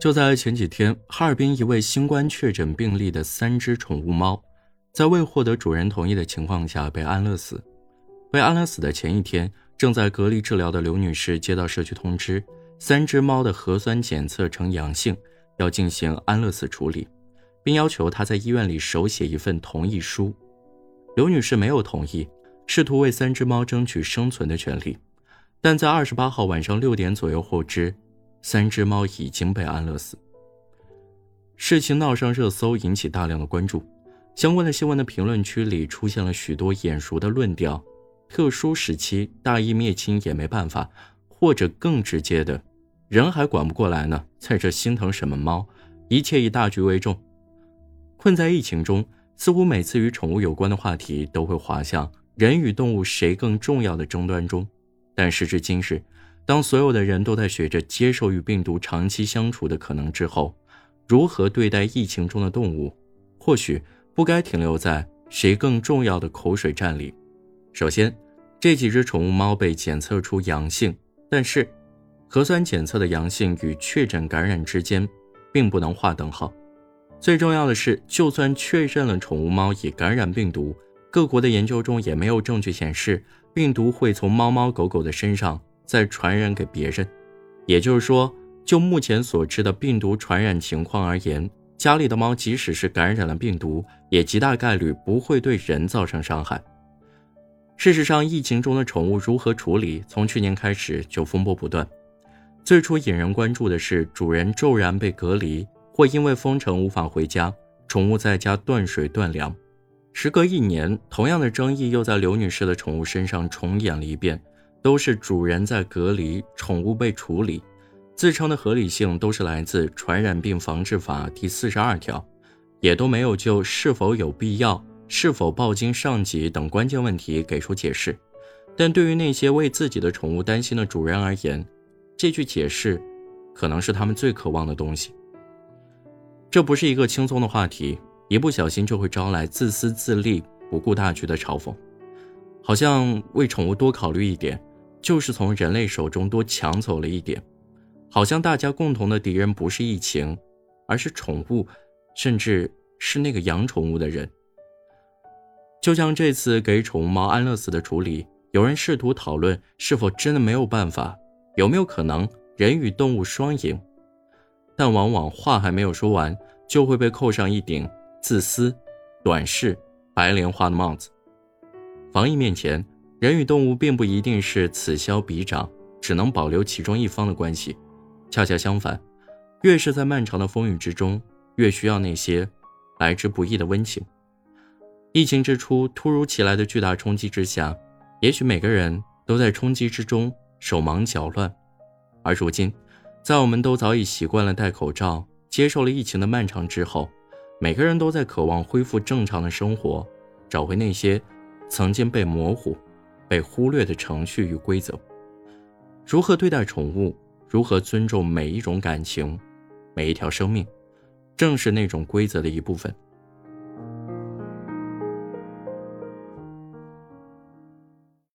就在前几天，哈尔滨一位新冠确诊病例的三只宠物猫，在未获得主人同意的情况下被安乐死。被安乐死的前一天，正在隔离治疗的刘女士接到社区通知，三只猫的核酸检测呈阳性，要进行安乐死处理，并要求她在医院里手写一份同意书。刘女士没有同意，试图为三只猫争取生存的权利，但在二十八号晚上六点左右获知，三只猫已经被安乐死。事情闹上热搜，引起大量的关注。相关的新闻的评论区里出现了许多眼熟的论调：特殊时期大义灭亲也没办法，或者更直接的，人还管不过来呢，在这心疼什么猫？一切以大局为重。困在疫情中。似乎每次与宠物有关的话题都会滑向人与动物谁更重要的争端中，但时至今日，当所有的人都在学着接受与病毒长期相处的可能之后，如何对待疫情中的动物，或许不该停留在谁更重要的口水战里。首先，这几只宠物猫被检测出阳性，但是核酸检测的阳性与确诊感染之间并不能划等号。最重要的是，就算确认了宠物猫已感染病毒，各国的研究中也没有证据显示病毒会从猫猫狗狗的身上再传染给别人。也就是说，就目前所知的病毒传染情况而言，家里的猫即使是感染了病毒，也极大概率不会对人造成伤害。事实上，疫情中的宠物如何处理，从去年开始就风波不断。最初引人关注的是主人骤然被隔离。或因为封城无法回家，宠物在家断水断粮。时隔一年，同样的争议又在刘女士的宠物身上重演了一遍，都是主人在隔离，宠物被处理，自称的合理性都是来自《传染病防治法》第四十二条，也都没有就是否有必要、是否报经上级等关键问题给出解释。但对于那些为自己的宠物担心的主人而言，这句解释，可能是他们最渴望的东西。这不是一个轻松的话题，一不小心就会招来自私自利、不顾大局的嘲讽。好像为宠物多考虑一点，就是从人类手中多抢走了一点。好像大家共同的敌人不是疫情，而是宠物，甚至是那个养宠物的人。就像这次给宠物猫安乐死的处理，有人试图讨论是否真的没有办法，有没有可能人与动物双赢。但往往话还没有说完，就会被扣上一顶自私、短视、白莲花的帽子。防疫面前，人与动物并不一定是此消彼长，只能保留其中一方的关系。恰恰相反，越是在漫长的风雨之中，越需要那些来之不易的温情。疫情之初，突如其来的巨大冲击之下，也许每个人都在冲击之中手忙脚乱，而如今。在我们都早已习惯了戴口罩、接受了疫情的漫长之后，每个人都在渴望恢复正常的生活，找回那些曾经被模糊、被忽略的程序与规则。如何对待宠物，如何尊重每一种感情、每一条生命，正是那种规则的一部分。